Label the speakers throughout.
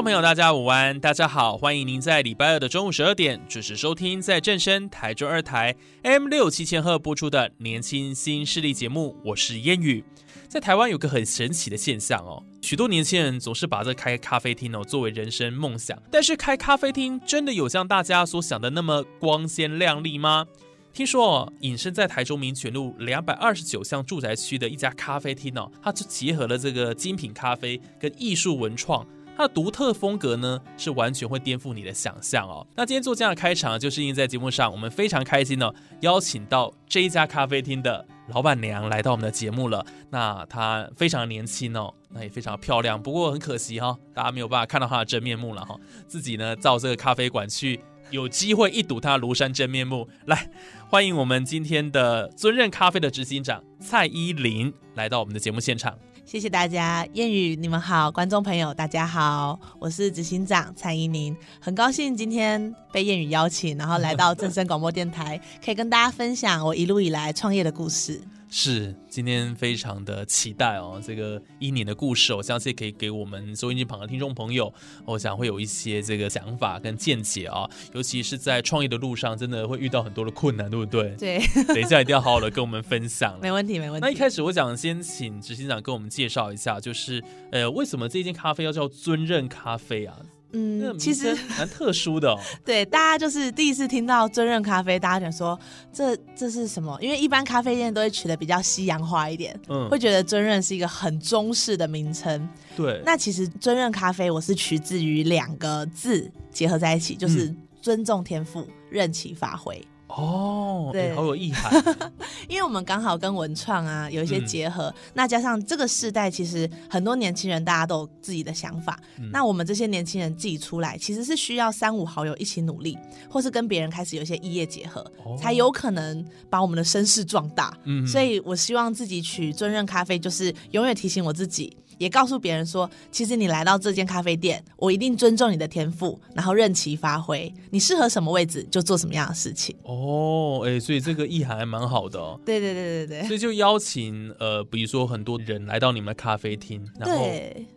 Speaker 1: 众朋友，大家午安！大家好，欢迎您在礼拜二的中午十二点准时收听，在正声台中二台 M 六七千赫播出的年轻新势力节目。我是烟雨。在台湾有个很神奇的现象哦，许多年轻人总是把这开咖啡厅哦作为人生梦想。但是开咖啡厅真的有像大家所想的那么光鲜亮丽吗？听说哦，隐身在台中民权路两百二十九巷住宅区的一家咖啡厅哦，它就结合了这个精品咖啡跟艺术文创。它的独特风格呢，是完全会颠覆你的想象哦。那今天做这样的开场，就是因为在节目上，我们非常开心哦，邀请到这一家咖啡厅的老板娘来到我们的节目了。那她非常年轻哦，那也非常漂亮。不过很可惜哈、哦，大家没有办法看到她的真面目了哈、哦。自己呢，造这个咖啡馆去，有机会一睹她庐山真面目。来，欢迎我们今天的尊任咖啡的执行长蔡依林来到我们的节目现场。
Speaker 2: 谢谢大家，谚语你们好，观众朋友大家好，我是执行长蔡依林，很高兴今天被谚语邀请，然后来到正声广播电台，可以跟大家分享我一路以来创业的故事。
Speaker 1: 是，今天非常的期待哦，这个一年的故事，我相信可以给我们收音机旁的听众朋友，我想会有一些这个想法跟见解啊、哦，尤其是在创业的路上，真的会遇到很多的困难，对不对？
Speaker 2: 对，
Speaker 1: 等一下一定要好好的跟我们分享。
Speaker 2: 没问题，没问题。
Speaker 1: 那一开始我想先请执行长跟我们介绍一下，就是呃，为什么这间咖啡要叫尊任咖啡啊？
Speaker 2: 嗯，其实
Speaker 1: 蛮特殊的哦。
Speaker 2: 对，大家就是第一次听到尊任咖啡，大家想说这这是什么？因为一般咖啡店都会取的比较西洋化一点，嗯，会觉得尊任是一个很中式的名称。
Speaker 1: 对，
Speaker 2: 那其实尊任咖啡我是取自于两个字结合在一起，就是尊重天赋，任其发挥。
Speaker 1: 哦，对，好有意涵。
Speaker 2: 因为我们刚好跟文创啊有一些结合，嗯，那加上这个世代，其实很多年轻人大家都有自己的想法，嗯。那我们这些年轻人自己出来，其实是需要三五好友一起努力，或是跟别人开始有一些异业结合，哦，才有可能把我们的声势壮大。嗯，所以我希望自己取尊任咖啡，就是永远提醒我自己。也告诉别人说，其实你来到这间咖啡店，我一定尊重你的天赋，然后任其发挥。你适合什么位置就做什么样的事情。
Speaker 1: 哦，哎，所以这个意涵还蛮好的哦。
Speaker 2: 对对对对对。
Speaker 1: 所以就邀请呃，比如说很多人来到你们的咖啡厅，然后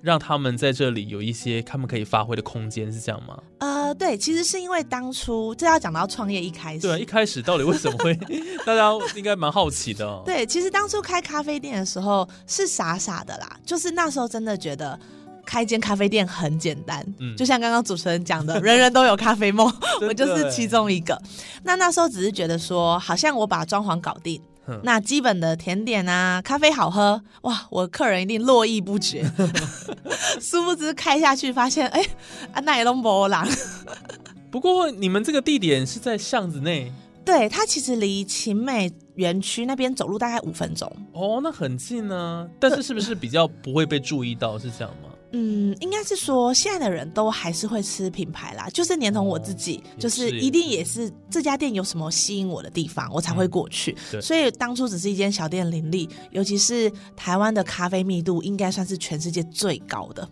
Speaker 1: 让他们在这里有一些他们可以发挥的空间，是这样吗？
Speaker 2: 呃，对，其实是因为当初这要讲到创业一开始。
Speaker 1: 对，一开始到底为什么会？大家应该蛮好奇的哦。
Speaker 2: 对，其实当初开咖啡店的时候是傻傻的啦，就是那。时候真的觉得开间咖啡店很简单，嗯，就像刚刚主持人讲的，人人都有咖啡梦，我就是其中一个。那那时候只是觉得说，好像我把装潢搞定，那基本的甜点啊，咖啡好喝，哇，我客人一定络绎不绝。殊不知开下去发现，哎、欸，那也都没人。
Speaker 1: 不过你们这个地点是在巷子内。
Speaker 2: 对，它其实离勤美园区那边走路大概五分钟。
Speaker 1: 哦，那很近呢。但是是不是比较不会被注意到？是这样吗？
Speaker 2: 嗯，应该是说现在的人都还是会吃品牌啦，就是连同我自己，哦、就是一定也是这家店有什么吸引我的地方，我才会过去。嗯、所以当初只是一间小店林立，尤其是台湾的咖啡密度应该算是全世界最高的，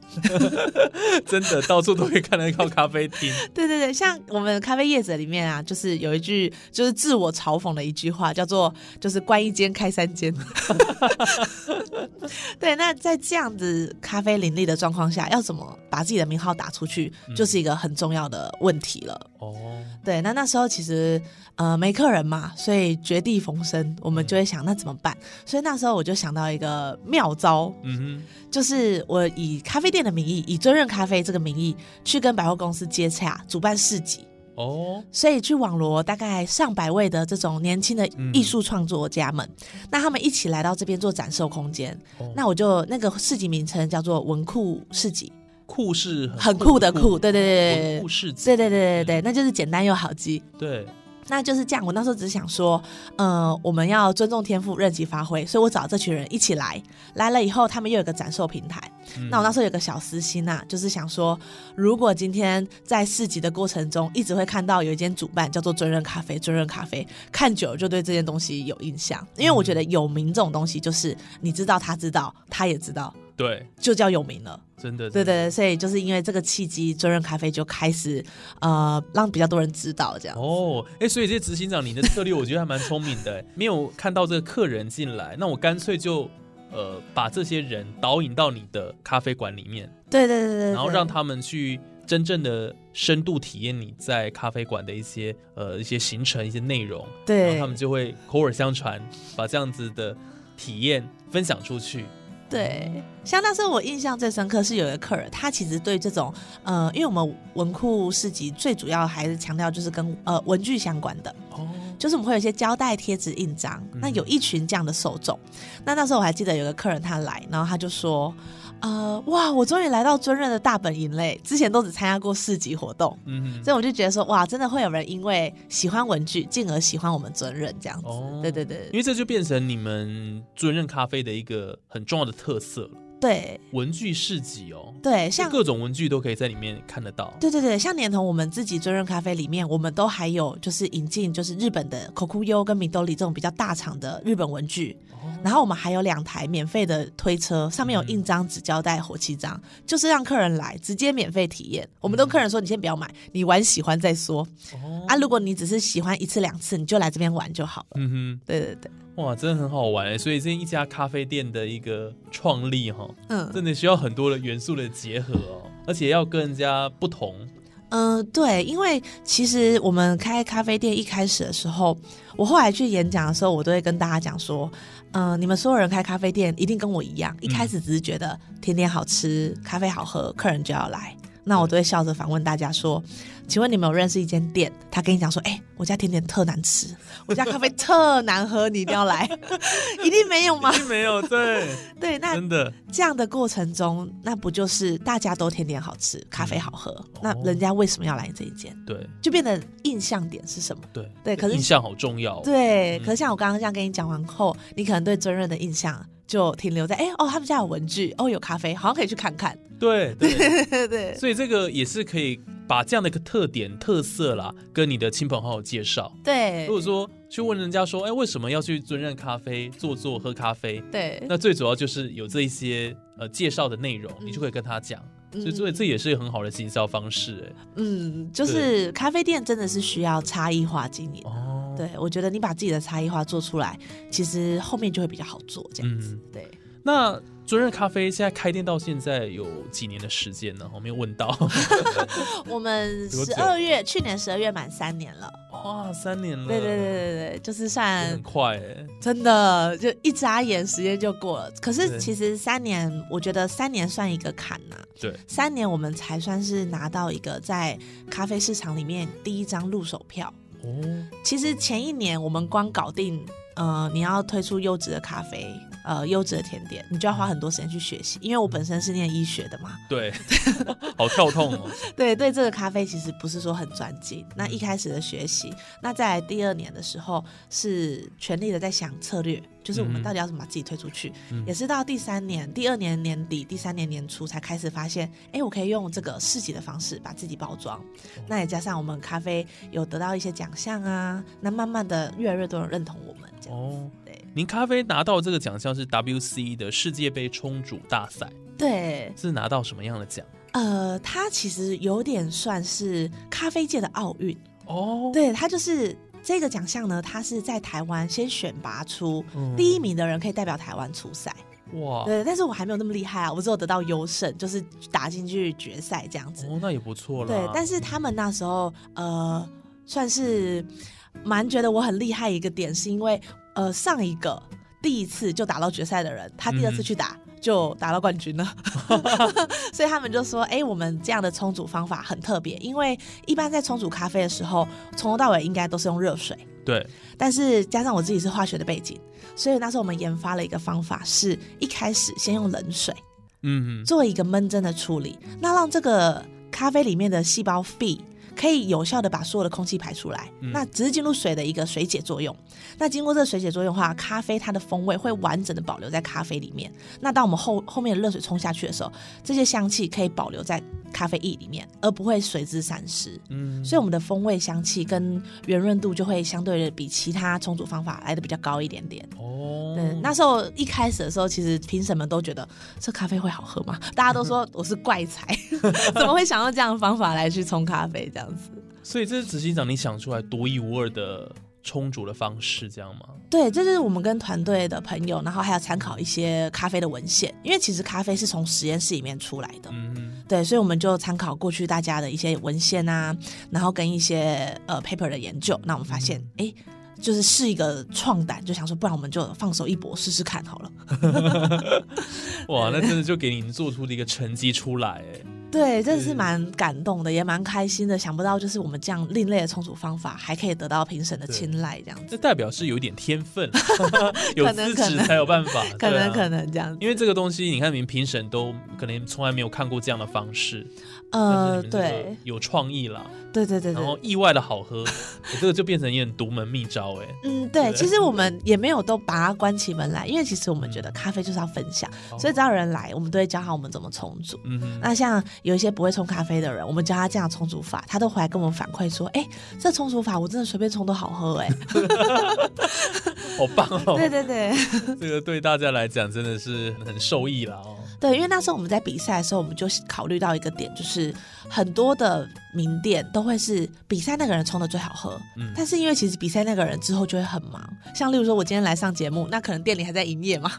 Speaker 1: 真的到处都可以看得到咖啡厅。
Speaker 2: 对对对，像我们咖啡业者里面啊，就是有一句就是自我嘲讽的一句话，叫做就是关一间开三间。对，那在这样子咖啡林立的状况下，要怎么把自己的名号打出去，就是一个很重要的问题了。哦、嗯，对，那那时候其实呃没客人嘛，所以绝地逢生，我们就会想那怎么办？所以那时候我就想到一个妙招，嗯哼，就是我以咖啡店的名义，以尊润咖啡这个名义去跟百货公司接洽，主办市集。
Speaker 1: 哦，
Speaker 2: 所以去网罗大概上百位的这种年轻的艺术创作家们，嗯、那他们一起来到这边做展售空间。哦、那我就那个市集名称叫做文库市集，
Speaker 1: 酷是很酷，
Speaker 2: 的酷，对对对对，
Speaker 1: 文库市集，
Speaker 2: 对对对对对，那就是简单又好记。
Speaker 1: 对。
Speaker 2: 那就是这样。我那时候只是想说，呃，我们要尊重天赋，任其发挥，所以我找这群人一起来。来了以后，他们又有个展售平台。嗯、那我那时候有个小私心呐、啊，就是想说，如果今天在市集的过程中，一直会看到有一间主办叫做尊润咖啡，尊润咖啡，看久了就对这件东西有印象。因为我觉得有名这种东西，就是你知道，他知道，他也知道，
Speaker 1: 对，就
Speaker 2: 叫有名了。
Speaker 1: 真的，
Speaker 2: 对对对，所以就是因为这个契机，尊润咖啡就开始呃，让比较多人知道这样。
Speaker 1: 哦，哎，所以这些执行长，你的策略我觉得还蛮聪明的。没有看到这个客人进来，那我干脆就呃，把这些人导引到你的咖啡馆里面。
Speaker 2: 对对对对，对，
Speaker 1: 然后让他们去真正的深度体验你在咖啡馆的一些呃一些行程、一些内容。
Speaker 2: 对，
Speaker 1: 然后他们就会口耳相传，把这样子的体验分享出去。
Speaker 2: 对，像那时候我印象最深刻是有一个客人，他其实对这种呃，因为我们文库市集最主要还是强调就是跟呃文具相关的，哦，就是我们会有一些胶带、贴纸、印章，那有一群这样的受众。嗯、那那时候我还记得有个客人他来，然后他就说。呃，哇！我终于来到尊任的大本营嘞，之前都只参加过市集活动，嗯哼，所以我就觉得说，哇，真的会有人因为喜欢文具，进而喜欢我们尊任这样子。哦，对对对，
Speaker 1: 因为这就变成你们尊任咖啡的一个很重要的特色了。
Speaker 2: 对，
Speaker 1: 文具市集哦，
Speaker 2: 对，像
Speaker 1: 各种文具都可以在里面看得到。
Speaker 2: 对对对，像连同我们自己尊任咖啡里面，我们都还有就是引进就是日本的 Kokuyo 跟 Midori 这种比较大厂的日本文具。然后我们还有两台免费的推车，上面有印章、纸胶带、火漆章，就是让客人来直接免费体验。我们都客人说，你先不要买，你玩喜欢再说。啊，如果你只是喜欢一次两次，你就来这边玩就好了。嗯哼，对对对，
Speaker 1: 哇，真的很好玩哎！所以这一家咖啡店的一个创立哈，嗯，真的需要很多的元素的结合哦，而且要跟人家不同。
Speaker 2: 嗯、呃，对，因为其实我们开咖啡店一开始的时候，我后来去演讲的时候，我都会跟大家讲说，嗯、呃，你们所有人开咖啡店一定跟我一样，一开始只是觉得甜点好吃，咖啡好喝，客人就要来。那我都会笑着反问大家说：“请问你们有认识一间店？他跟你讲说，哎、欸，我家甜点特难吃，我家咖啡 特难喝，你一定要来，一定没有吗？
Speaker 1: 一定没有，对
Speaker 2: 对，那真的这样的过程中，那不就是大家都甜点好吃，咖啡好喝？嗯、那人家为什么要来这一间？
Speaker 1: 对，
Speaker 2: 就变得印象点是什么？
Speaker 1: 对
Speaker 2: 对，可是
Speaker 1: 印象好重要。
Speaker 2: 对，可是像我刚刚这样跟你讲完后，你可能对尊任的印象就停留在，哎、欸、哦，他们家有文具，哦，有咖啡，好像可以去看看。”
Speaker 1: 对对对 对，所以这个也是可以把这样的一个特点特色啦，跟你的亲朋好友介绍。
Speaker 2: 对，
Speaker 1: 如果说去问人家说，哎，为什么要去尊任咖啡坐坐喝咖啡？
Speaker 2: 对，
Speaker 1: 那最主要就是有这一些呃介绍的内容，你就可以跟他讲。所以这也是一个很好的行销方式。哎，
Speaker 2: 嗯，就是咖啡店真的是需要差异化经营。哦，对，我觉得你把自己的差异化做出来，其实后面就会比较好做。这样子，对。
Speaker 1: 那尊任咖啡现在开店到现在有几年的时间呢？我没有问到。
Speaker 2: 我们十二月，去年十二月满三年了。
Speaker 1: 哇，三年了！
Speaker 2: 对对对对对，就是算
Speaker 1: 很快哎，
Speaker 2: 真的就一眨眼时间就过了。可是其实三年，我觉得三年算一个坎呐。
Speaker 1: 对，
Speaker 2: 三年我们才算是拿到一个在咖啡市场里面第一张入手票。哦，其实前一年我们光搞定，呃，你要推出优质的咖啡。呃，优质的甜点，你就要花很多时间去学习。因为我本身是念医学的嘛，
Speaker 1: 对，好跳痛哦。
Speaker 2: 对对，这个咖啡其实不是说很专精。那一开始的学习，那在第二年的时候是全力的在想策略，就是我们到底要怎么把自己推出去。嗯、也是到第三年，第二年年底，第三年年初才开始发现，哎，我可以用这个市集的方式把自己包装。哦、那也加上我们咖啡有得到一些奖项啊，那慢慢的越来越多人认同我们这样。哦
Speaker 1: 您咖啡拿到这个奖项是 WC 的世界杯冲煮大赛，
Speaker 2: 对，
Speaker 1: 是拿到什么样的奖？
Speaker 2: 呃，它其实有点算是咖啡界的奥运哦。对，它就是这个奖项呢，它是在台湾先选拔出第一名的人可以代表台湾出赛。哇，对，但是我还没有那么厉害啊，我只有得到优胜，就是打进去决赛这样子。
Speaker 1: 哦，那也不错了。
Speaker 2: 对，但是他们那时候呃，算是蛮觉得我很厉害一个点，是因为。呃，上一个第一次就打到决赛的人，他第二次去打就打到冠军了。所以他们就说：“哎，我们这样的冲煮方法很特别，因为一般在冲煮咖啡的时候，从头到尾应该都是用热水。
Speaker 1: 对，
Speaker 2: 但是加上我自己是化学的背景，所以那时候我们研发了一个方法，是一开始先用冷水，
Speaker 1: 嗯嗯，
Speaker 2: 做一个闷蒸的处理，那让这个咖啡里面的细胞壁。”可以有效的把所有的空气排出来，嗯、那只是进入水的一个水解作用。那经过这个水解作用的话，咖啡它的风味会完整的保留在咖啡里面。那当我们后后面的热水冲下去的时候，这些香气可以保留在咖啡液里面，而不会随之散失。嗯，所以我们的风味、香气跟圆润度就会相对的比其他冲煮方法来的比较高一点点。哦，对，那时候一开始的时候，其实评审们都觉得这咖啡会好喝吗？大家都说我是怪才，怎么会想到这样的方法来去冲咖啡这样子？
Speaker 1: 所以这是执行长你想出来独一无二的充足的方式，这样吗？
Speaker 2: 对，这就是我们跟团队的朋友，然后还要参考一些咖啡的文献，因为其实咖啡是从实验室里面出来的。嗯哼，对，所以我们就参考过去大家的一些文献啊，然后跟一些呃 paper 的研究，那我们发现，哎、嗯，就是试一个创胆，就想说，不然我们就放手一搏，试试看好了。
Speaker 1: 哇，那真的就给你做出了一个成绩出来，哎。
Speaker 2: 对，真的是蛮感动的，也蛮开心的。想不到就是我们这样另类的冲煮方法，还可以得到评审的青睐，这样子。
Speaker 1: 这代表是有一点天分，有资质才有办法。
Speaker 2: 可能可能这样子。
Speaker 1: 因为这个东西，你看，你们评审都可能从来没有看过这样的方式。
Speaker 2: 呃，对，
Speaker 1: 有创意了。
Speaker 2: 对对对，
Speaker 1: 然后意外的好喝，这个就变成一点独门秘招哎。
Speaker 2: 嗯，对，其实我们也没有都把它关起门来，因为其实我们觉得咖啡就是要分享，所以只要有人来，我们都会教好我们怎么冲煮。嗯，那像有一些不会冲咖啡的人，我们教他这样冲煮法，他都回来跟我们反馈说，哎，这冲煮法我真的随便冲都好喝哎，
Speaker 1: 好棒哦！
Speaker 2: 对对对，
Speaker 1: 这个对大家来讲真的是很受益了哦。
Speaker 2: 对，因为那时候我们在比赛的时候，我们就考虑到一个点，就是很多的名店都会是比赛那个人冲的最好喝，嗯，但是因为其实比赛那个人之后就会很忙，像例如说我今天来上节目，那可能店里还在营业嘛，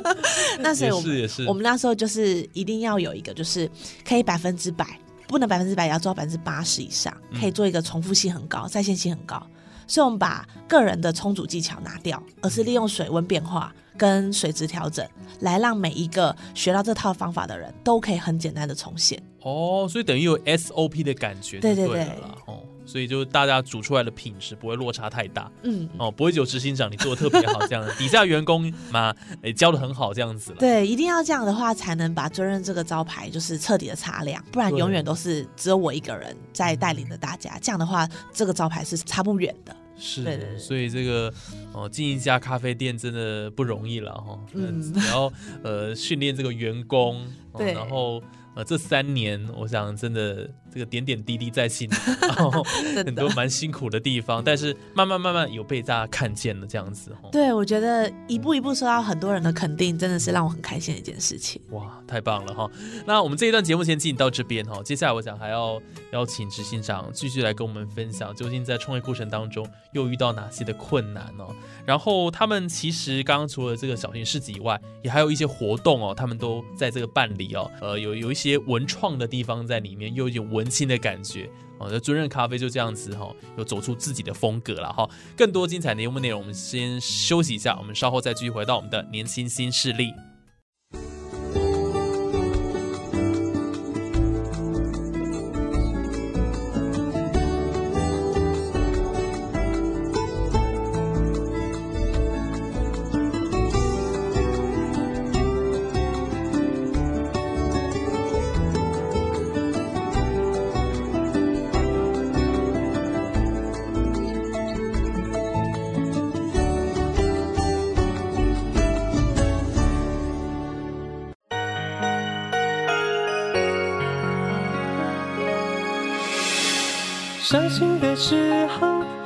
Speaker 2: 那所以我们
Speaker 1: 也是也是，
Speaker 2: 我们那时候就是一定要有一个，就是可以百分之百，不能百分之百，也要做到百分之八十以上，可以做一个重复性很高、在线性很高，所以我们把个人的冲煮技巧拿掉，而是利用水温变化。跟水质调整，来让每一个学到这套方法的人都可以很简单的重现。
Speaker 1: 哦，所以等于有 SOP 的感觉对，对对对，哦，所以就大家煮出来的品质不会落差太大，嗯，哦，不会只有执行长你做的特别好这样，底下员工嘛，诶，教的很好这样子了，
Speaker 2: 对，一定要这样的话才能把尊任这个招牌就是彻底的擦亮，不然永远都是只有我一个人在带领着大家，这样的话这个招牌是擦不远的。
Speaker 1: 是，对对对，所以这个哦，进一家咖啡店真的不容易了哈。嗯，然后呃，训练这个员工，对，然后呃，这三年，我想真的。这个点点滴滴在心，然后很多蛮辛苦的地方，但是慢慢慢慢有被大家看见了这样子。
Speaker 2: 对，我觉得一步一步受到很多人的肯定，真的是让我很开心的一件事情。
Speaker 1: 哇，太棒了哈！那我们这一段节目先进行到这边哈，接下来我想还要邀请执行长继续来跟我们分享，究竟在创业过程当中又遇到哪些的困难哦？然后他们其实刚刚除了这个小型市集以外，也还有一些活动哦，他们都在这个办理哦，呃，有有一些文创的地方在里面，又有文。青的感觉哦，那尊任咖啡就这样子哈，有走出自己的风格了哈。更多精彩的节目内容，我们先休息一下，我们稍后再继续回到我们的年轻新势力。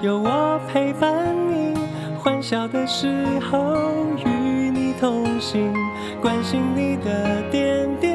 Speaker 3: 有我陪伴你，欢笑的时候与你同行，关心你的点滴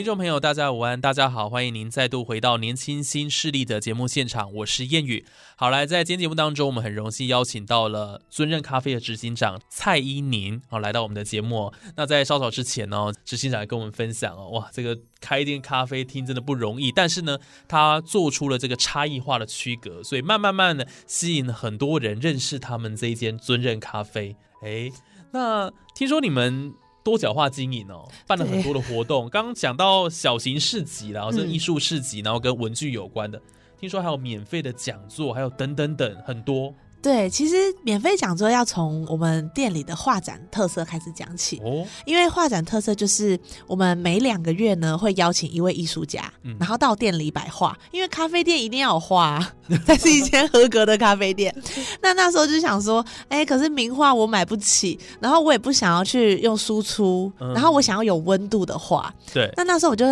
Speaker 1: 听众朋友，大家午安，大家好，欢迎您再度回到《年轻新势力》的节目现场，我是燕语。好，来，在今天节目当中，我们很荣幸邀请到了尊任咖啡的执行长蔡依宁，好，来到我们的节目。那在稍早之前呢，执行长也跟我们分享哦，哇，这个开一间咖啡厅真的不容易，但是呢，他做出了这个差异化的区隔，所以慢慢慢的吸引很多人认识他们这一间尊任咖啡。哎，那听说你们。多角化经营哦，办了很多的活动。刚刚讲到小型市集，然后是艺术市集，然后跟文具有关的。听说还有免费的讲座，还有等等等很多。
Speaker 2: 对，其实免费讲座要从我们店里的画展特色开始讲起哦。因为画展特色就是我们每两个月呢会邀请一位艺术家，嗯、然后到店里摆画。因为咖啡店一定要有画，才是一间合格的咖啡店。那那时候就想说，哎，可是名画我买不起，然后我也不想要去用输出，嗯、然后我想要有温度的画。
Speaker 1: 对。
Speaker 2: 那那时候我就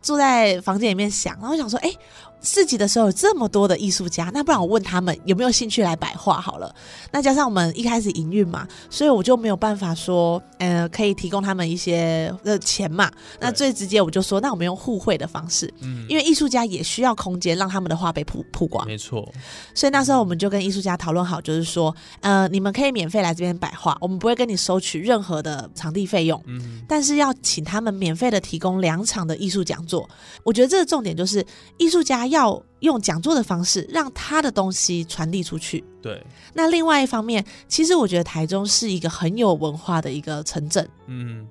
Speaker 2: 坐在房间里面想，然后想说，哎。市集的时候有这么多的艺术家，那不然我问他们有没有兴趣来摆画好了。那加上我们一开始营运嘛，所以我就没有办法说，呃，可以提供他们一些的钱嘛。那最直接我就说，那我们用互惠的方式，嗯，因为艺术家也需要空间，让他们的画被曝曝光。
Speaker 1: 没错。
Speaker 2: 所以那时候我们就跟艺术家讨论好，就是说，呃，你们可以免费来这边摆画，我们不会跟你收取任何的场地费用，嗯，但是要请他们免费的提供两场的艺术讲座。我觉得这个重点就是艺术家。要用讲座的方式让他的东西传递出去。
Speaker 1: 对，
Speaker 2: 那另外一方面，其实我觉得台中是一个很有文化的一个城镇。
Speaker 1: 嗯，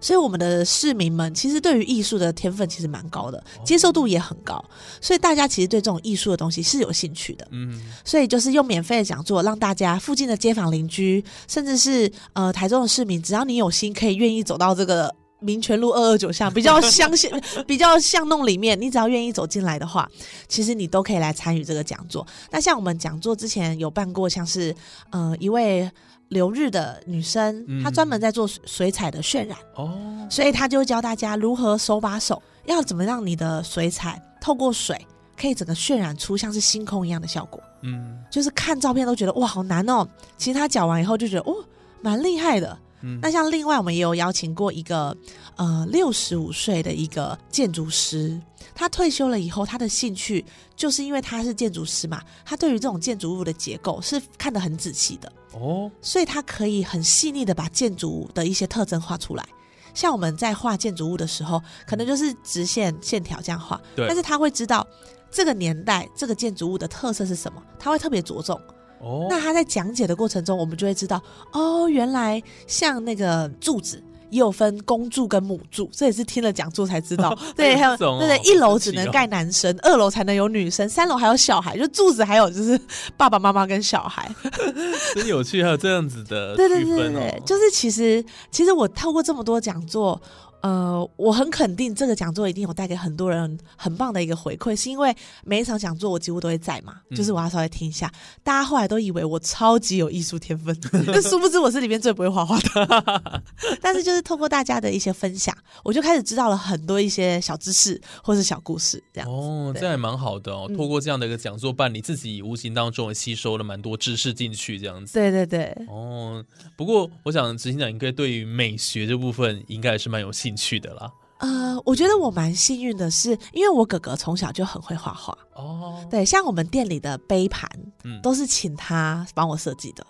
Speaker 2: 所以我们的市民们其实对于艺术的天分其实蛮高的，接受度也很高。所以大家其实对这种艺术的东西是有兴趣的。嗯，所以就是用免费的讲座，让大家附近的街坊邻居，甚至是呃台中的市民，只要你有心，可以愿意走到这个。民权路二二九巷比较乡巷，比较巷弄里面，你只要愿意走进来的话，其实你都可以来参与这个讲座。那像我们讲座之前有办过，像是呃一位留日的女生，嗯、她专门在做水彩的渲染哦，所以她就教大家如何手把手，要怎么让你的水彩透过水可以整个渲染出像是星空一样的效果。嗯，就是看照片都觉得哇好难哦，其实她讲完以后就觉得哦蛮厉害的。嗯、那像另外我们也有邀请过一个呃六十五岁的一个建筑师，他退休了以后，他的兴趣就是因为他是建筑师嘛，他对于这种建筑物的结构是看得很仔细的哦，所以他可以很细腻的把建筑物的一些特征画出来。像我们在画建筑物的时候，可能就是直线线条这样画，但是他会知道这个年代这个建筑物的特色是什么，他会特别着重。哦，那他在讲解的过程中，我们就会知道，哦，原来像那个柱子也有分公柱跟母柱，这也是听了讲座才知道。对，还有对对，一楼只能盖男生，二楼才能有女生，三楼还有小孩，就柱子还有就是爸爸妈妈跟小孩，
Speaker 1: 真有趣，还有这样子的哦。
Speaker 2: 对对对对，就是其实其实我透过这么多讲座。呃，我很肯定这个讲座一定有带给很多人很棒的一个回馈，是因为每一场讲座我几乎都会在嘛，嗯、就是我要稍微听一下。大家后来都以为我超级有艺术天分，但殊不知我是里面最不会画画的。但是就是透过大家的一些分享，我就开始知道了很多一些小知识或是小故事这样。
Speaker 1: 哦，这样也蛮好的哦。透过这样的一个讲座办，你自己无形当中也吸收了蛮多知识进去，这样子。
Speaker 2: 对对对。
Speaker 1: 哦，不过我想执行长应该对于美学这部分应该也是蛮有兴趣。进去的啦，
Speaker 2: 呃，我觉得我蛮幸运的是，因为我哥哥从小就很会画画哦。对，像我们店里的杯盘，嗯，都是请他帮我设计的。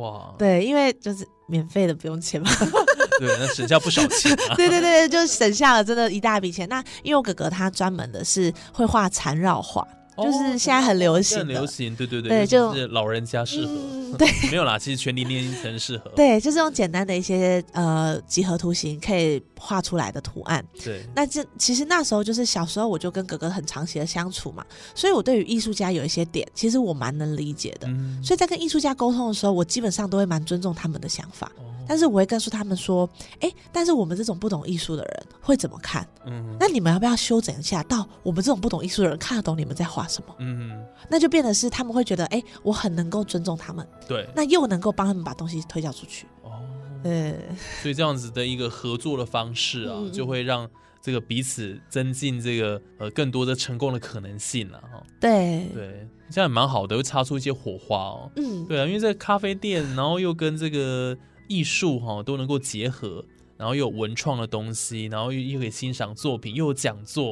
Speaker 2: 哇，对，因为就是免费的，不用钱嘛。
Speaker 1: 对，那省下不少钱啊。
Speaker 2: 对对对，就省下了真的一大笔钱。那因为我哥哥他专门的是会画缠绕画。就是现在很流行，
Speaker 1: 很流行，对对对，对，就是老人家适合，嗯、对，没有啦，其实全龄年龄层适合，
Speaker 2: 对，就是用简单的一些呃几何图形可以画出来的图案，
Speaker 1: 对，
Speaker 2: 那这其实那时候就是小时候我就跟哥哥很长期的相处嘛，所以我对于艺术家有一些点，其实我蛮能理解的，嗯、所以在跟艺术家沟通的时候，我基本上都会蛮尊重他们的想法。哦但是我会告诉他们说，哎、欸，但是我们这种不懂艺术的人会怎么看？嗯，那你们要不要修整一下，到我们这种不懂艺术的人看得懂你们在画什么？嗯，那就变得是他们会觉得，哎、欸，我很能够尊重他们，
Speaker 1: 对，
Speaker 2: 那又能够帮他们把东西推销出去。哦，对，
Speaker 1: 所以这样子的一个合作的方式啊，嗯、就会让这个彼此增进这个呃更多的成功的可能性了哈。
Speaker 2: 对
Speaker 1: 对，这样也蛮好的，会擦出一些火花哦。嗯，对啊，因为这个咖啡店，然后又跟这个。艺术哈都能够结合，然后又有文创的东西，然后又又可以欣赏作品，又有讲座，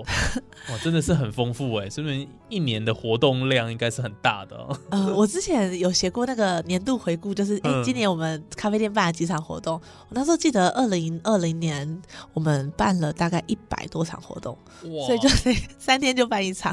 Speaker 1: 哇，真的是很丰富哎！说明一年的活动量应该是很大的哦。
Speaker 2: 呃，我之前有写过那个年度回顾，就是哎，今年我们咖啡店办了几场活动。我那时候记得二零二零年我们办了大概一百多场活动，哇所以就是三天就办一场，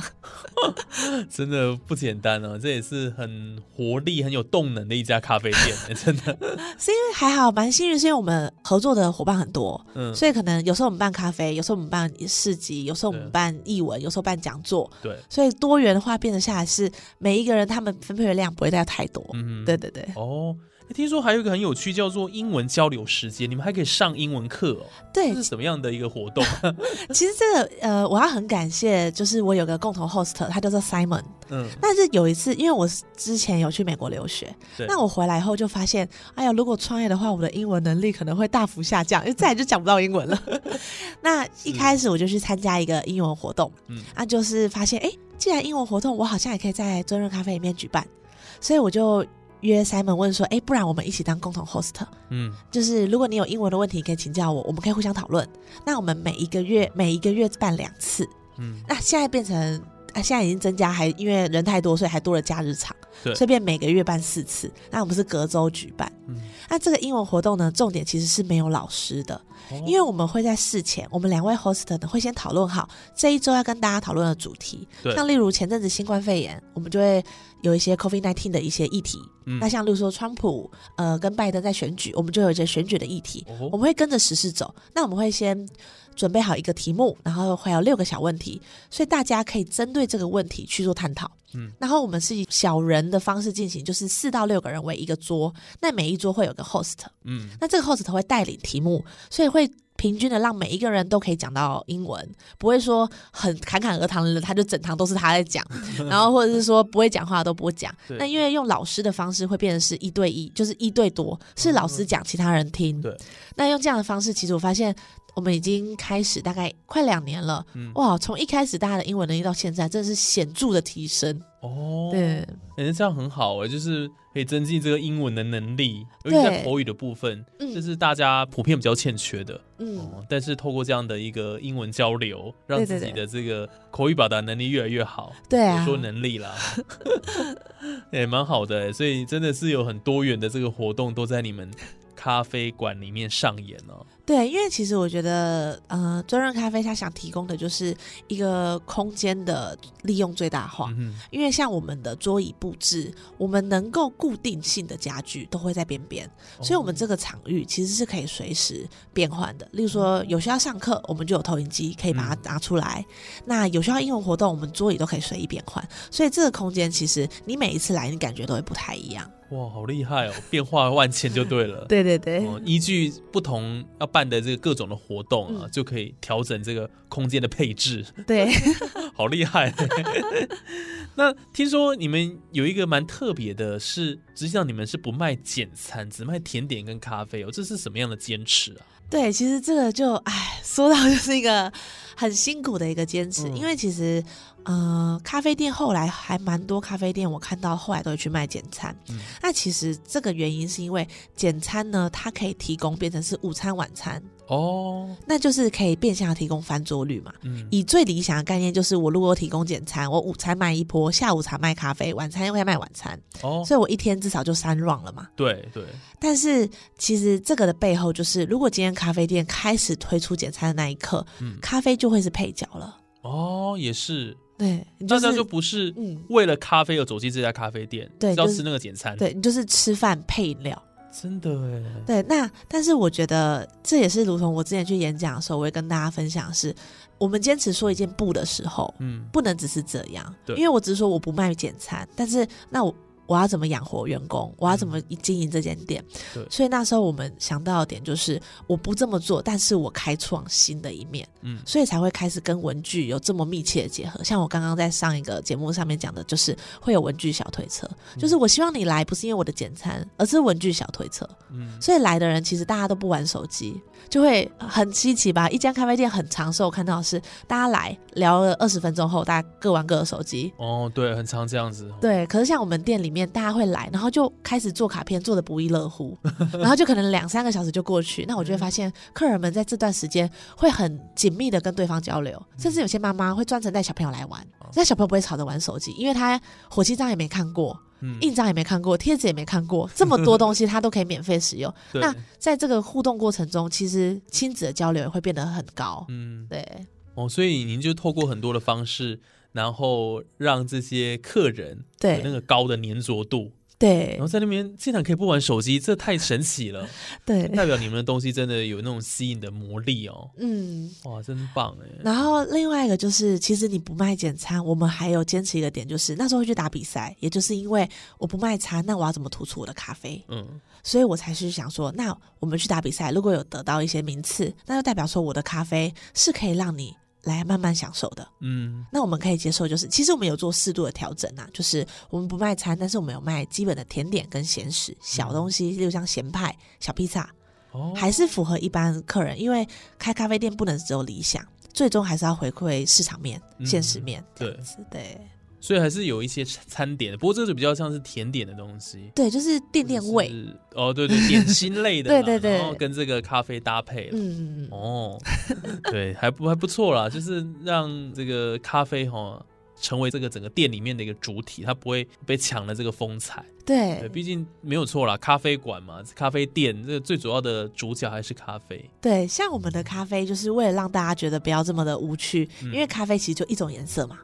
Speaker 1: 真的不简单哦。这也是很活力、很有动能的一家咖啡店，真的。
Speaker 2: 是因为还好蛮幸运，是因为我们合作的伙伴很多，嗯，所以可能有时候我们办咖啡，有时候我们办市集，有时候我们办译文，有时候办讲座，
Speaker 1: 对，
Speaker 2: 所以多元的话变得下来是每一个人他们分配的量不会带太多，嗯，对对对，
Speaker 1: 哦。听说还有一个很有趣，叫做英文交流时间，你们还可以上英文课哦。
Speaker 2: 对，
Speaker 1: 这是什么样的一个活动？
Speaker 2: 其实这个呃，我要很感谢，就是我有个共同 host，他叫做 Simon。嗯。但是有一次，因为我之前有去美国留学，对那我回来后就发现，哎呀，如果创业的话，我的英文能力可能会大幅下降，因为再也就讲不到英文了。那一开始我就去参加一个英文活动，嗯，那就是发现，哎，既然英文活动，我好像也可以在尊润咖啡里面举办，所以我就。约 Simon 问说：“哎，不然我们一起当共同 host？嗯，就是如果你有英文的问题，可以请教我，我们可以互相讨论。那我们每一个月每一个月办两次，嗯，那现在变成啊，现在已经增加，还因为人太多，所以还多了假日场，对，所以变每个月办四次。那我们是隔周举办，嗯，那这个英文活动呢，重点其实是没有老师的，哦，因为我们会在事前，我们两位 host 呢会先讨论好这一周要跟大家讨论的主题，对，像例如前阵子新冠肺炎，我们就会。有一些 COVID-19 的一些议题，嗯、那像例如说川普呃跟拜登在选举，我们就有一些选举的议题，哦、我们会跟着时事走。那我们会先准备好一个题目，然后会有六个小问题，所以大家可以针对这个问题去做探讨。嗯，然后我们是以小人的方式进行，就是四到六个人为一个桌，那每一桌会有个 host，嗯，那这个 host 会带领题目，所以会。平均的让每一个人都可以讲到英文，不会说很侃侃而谈的，他就整堂都是他在讲，然后或者是说不会讲话都不会讲。那因为用老师的方式会变成是一对一，就是一对多，是老师讲，其他人听。对，那用这样的方式，其实我发现我们已经开始大概快两年了，嗯、哇，从一开始大家的英文能力到现在，真的是显著的提升。哦，对，
Speaker 1: 感觉这样很好哎，就是可以增进这个英文的能力，尤其在口语的部分，这对是大家普遍比较欠缺的。嗯、哦，但是透过这样的一个英文交流，让自己的这个口语表达能力越来越好。对啊，说能力啦，也蛮好的。所以真的是有很多元的这个活动都在你们咖啡馆里面上演哦。
Speaker 2: 对，因为其实我觉得，呃，尊润咖啡它想提供的就是一个空间的利用最大化。嗯、因为像我们的桌椅布置，我们能够固定性的家具都会在边边，哦、所以我们这个场域其实是可以随时变换的。例如说，有需要上课，我们就有投影机可以把它拿出来；嗯、那有需要英文活动，我们桌椅都可以随意变换。所以这个空间其实你每一次来，你感觉都会不太一样。
Speaker 1: 哇，好厉害哦！变化万千就对了。
Speaker 2: 对对对，
Speaker 1: 哦，依据不同要办的这个各种的活动啊，嗯、就可以调整这个空间的配置。
Speaker 2: 对，
Speaker 1: 好厉害。那听说你们有一个蛮特别的是，实际上你们是不卖简餐，只卖甜点跟咖啡哦，这是什么样的坚持啊？
Speaker 2: 对，其实这个就哎，说到就是一个很辛苦的一个坚持，嗯、因为其实。呃，咖啡店后来还蛮多咖啡店，我看到后来都会去卖简餐。嗯、那其实这个原因是因为简餐呢，它可以提供变成是午餐、晚餐哦，那就是可以变相提供翻桌率嘛。嗯、以最理想的概念就是，我如果提供简餐，我午餐卖一波，下午茶卖咖啡，晚餐又会卖晚餐哦，所以我一天至少就三 round 了嘛。
Speaker 1: 对对。
Speaker 2: 但是其实这个的背后就是，如果今天咖啡店开始推出简餐的那一刻，嗯、咖啡就会是配角了。
Speaker 1: 哦，也是。
Speaker 2: 对，
Speaker 1: 大家就不是为了咖啡而走进这家咖啡店，对，要吃那个简餐。
Speaker 2: 对，你就是吃饭配饮料，
Speaker 1: 真的哎。
Speaker 2: 对，那但是我觉得这也是如同我之前去演讲的时候，我会跟大家分享是，我们坚持说一件不的时候，嗯，不能只是这样，对，因为我只是说我不卖简餐，但是那我。我要怎么养活员工？我要怎么经营这间店？对，所以那时候我们想到的点就是，我不这么做，但是我开创新的一面，嗯，所以才会开始跟文具有这么密切的结合。像我刚刚在上一个节目上面讲的，就是会有文具小推车，就是我希望你来不是因为我的简餐，而是文具小推车，嗯，所以来的人其实大家都不玩手机，就会很稀奇吧？一家咖啡店很长寿，我看到的是大家来聊了二十分钟后，大家各玩各的手机。
Speaker 1: 哦，对，很常这样子。
Speaker 2: 对，可是像我们店里面。面，大家会来，然后就开始做卡片，做的不亦乐乎，然后就可能两三个小时就过去。那我就会发现，客人们在这段时间会很紧密的跟对方交流，甚至有些妈妈会专程带小朋友来玩，那小朋友不会吵着玩手机，因为他火漆章也没看过。印章也没看过，贴纸也没看过，这么多东西他都可以免费使用。那在这个互动过程中，其实亲子的交流也会变得很高。嗯，对。
Speaker 1: 哦，所以您就透过很多的方式，然后让这些客人对那个高的粘着度。
Speaker 2: 对，
Speaker 1: 然后在那边现场可以不玩手机，这太神奇了。
Speaker 2: 对，
Speaker 1: 代表你们的东西真的有那种吸引的魔力哦。
Speaker 2: 嗯，
Speaker 1: 哇，真棒哎。
Speaker 2: 然后另外一个就是，其实你不卖简餐，我们还有坚持一个点，就是那时候会去打比赛，也就是因为我不卖餐，那我要怎么突出我的咖啡？嗯，所以我才是想说，那我们去打比赛，如果有得到一些名次，那就代表说我的咖啡是可以让你。来慢慢享受的，嗯，那我们可以接受，就是其实我们有做适度的调整啊，就是我们不卖餐，但是我们有卖基本的甜点跟咸食小东西，例如像咸派、小披萨，哦，还是符合一般客人，因为开咖啡店不能只有理想，最终还是要回馈市场面、嗯、现实面，这样子，对。
Speaker 1: 所以还是有一些餐点的，不过这个就比较像是甜点的东西。
Speaker 2: 对，就是垫垫胃。
Speaker 1: 哦，对对，点心类的。
Speaker 2: 对对对。
Speaker 1: 然后跟这个咖啡搭配。嗯嗯哦，对，还不还不错啦，就是让这个咖啡哈、哦、成为这个整个店里面的一个主体，它不会被抢了这个风采。
Speaker 2: 对，
Speaker 1: 对，毕竟没有错啦，咖啡馆嘛，咖啡店这个最主要的主角还是咖啡。
Speaker 2: 对，像我们的咖啡就是为了让大家觉得不要这么的无趣，嗯、因为咖啡其实就一种颜色嘛。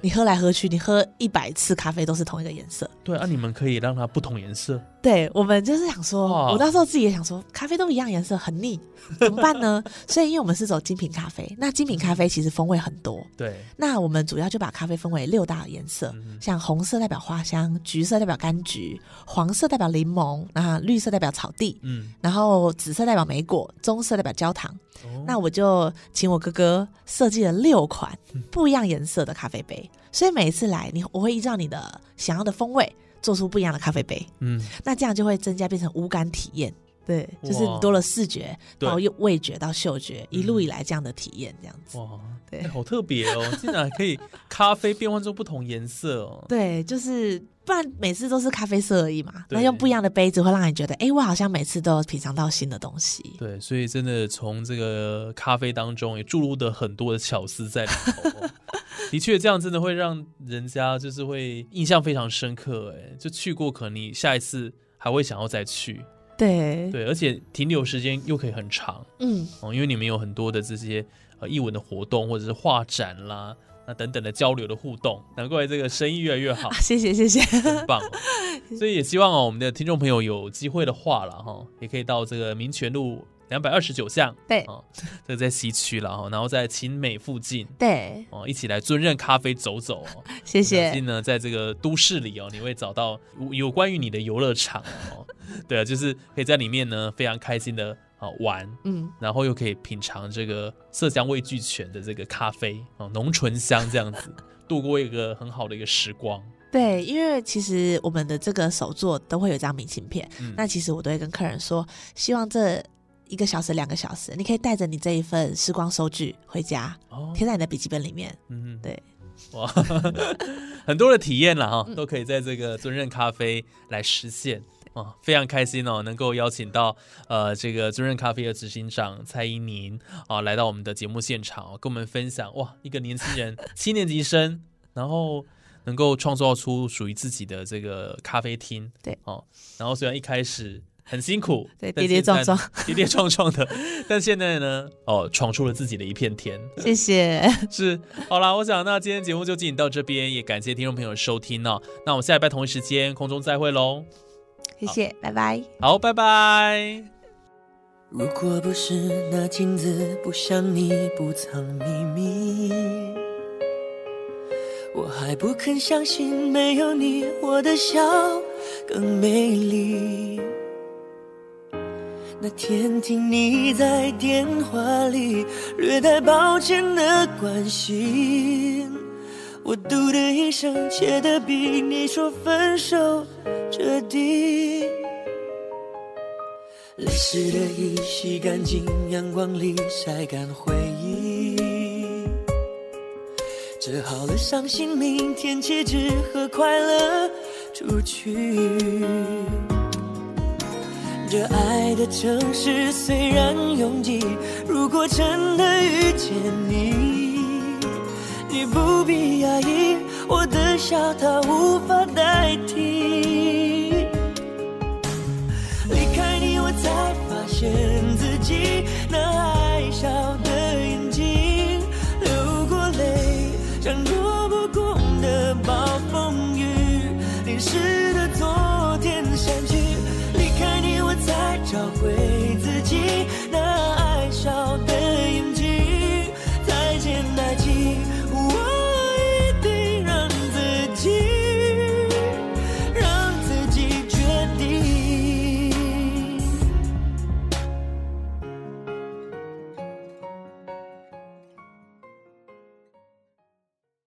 Speaker 2: 你喝来喝去，你喝一百次咖啡都是同一个颜色。
Speaker 1: 对啊，你们可以让它不同颜色。
Speaker 2: 对，我们就是想说，我那时候自己也想说，咖啡都一样颜色很腻，怎么办呢？所以因为我们是走精品咖啡，那精品咖啡其实风味很多。
Speaker 1: 对，
Speaker 2: 那我们主要就把咖啡分为六大颜色，嗯、像红色代表花香，橘色代表柑橘，黄色代表柠檬，然后绿色代表草地，嗯，然后紫色代表莓果，棕色代表焦糖。哦、那我就请我哥哥设计了六款不一样颜色的咖啡杯。所以每一次来，你我会依照你的想要的风味做出不一样的咖啡杯。嗯，那这样就会增加变成五感体验。对，就是你多了视觉到味觉到嗅觉，一路以来这样的体验，这样子。哇，
Speaker 1: 对，欸、好特别哦！竟然可以咖啡变换出不同颜色哦。
Speaker 2: 对，就是不然每次都是咖啡色而已嘛。那用不一样的杯子会让你觉得，哎、欸，我好像每次都有品尝到新的东西。
Speaker 1: 对，所以真的从这个咖啡当中也注入的很多的巧思在里头、哦。的确，这样真的会让人家就是会印象非常深刻。哎，就去过，可能你下一次还会想要再去。
Speaker 2: 对
Speaker 1: 对，而且停留时间又可以很长。嗯，哦，因为你们有很多的这些呃艺文的活动，或者是画展啦，那等等的交流的互动，难怪这个生意越来越好。
Speaker 2: 啊、谢谢谢谢，
Speaker 1: 很棒、哦。所以也希望哦，我们的听众朋友有机会的话了哈，也可以到这个民权路。两百二十九巷，
Speaker 2: 对，
Speaker 1: 哦，这个在西区了哈，然后在勤美附近，
Speaker 2: 对，
Speaker 1: 哦，一起来尊任咖啡走走，哦，
Speaker 2: 谢谢。
Speaker 1: 相信呢，在这个都市里哦，你会找到有关于你的游乐场哦，对啊，就是可以在里面呢非常开心的啊玩，嗯，然后又可以品尝这个色香味俱全的这个咖啡哦，浓醇香这样子，度过一个很好的一个时光。
Speaker 2: 对，因为其实我们的这个手作都会有一张明信片，嗯，那其实我都会跟客人说，希望这。一个小时、两个小时，你可以带着你这一份时光收据回家，哦、贴在你的笔记本里面。嗯，对，哇，
Speaker 1: 很多的体验了哈，嗯、都可以在这个尊任咖啡来实现。啊，非常开心哦，能够邀请到呃这个尊任咖啡的执行长蔡依宁啊来到我们的节目现场，跟我们分享哇，一个年轻人 七年级生，然后能够创造出属于自己的这个咖啡厅，
Speaker 2: 对。
Speaker 1: 哦，然后虽然一开始。很辛苦，
Speaker 2: 对，跌跌撞撞，
Speaker 1: 跌跌撞撞的，但现在呢，哦，闯出了自己的一片天。
Speaker 2: 谢谢，
Speaker 1: 是，好啦，我想那今天节目就进行到这边，也感谢听众朋友的收听哦。那我们下礼拜同一时间空中再会喽。
Speaker 2: 谢谢，拜拜。
Speaker 1: 好，拜拜。
Speaker 3: 如果不是那镜子不像你不藏秘密，我还不肯相信没有你，我的笑更美丽。那天听你在电话里略带抱歉的关心，我嘟的一声，切的比你说分手彻底。泪湿的衣洗干净，阳光里晒干回忆，折好了伤心，明天起只和快乐出去。这爱的城市虽然拥挤，如果真的遇见你，你不必压抑，我的笑它无法代替。离开你，我才发现自己那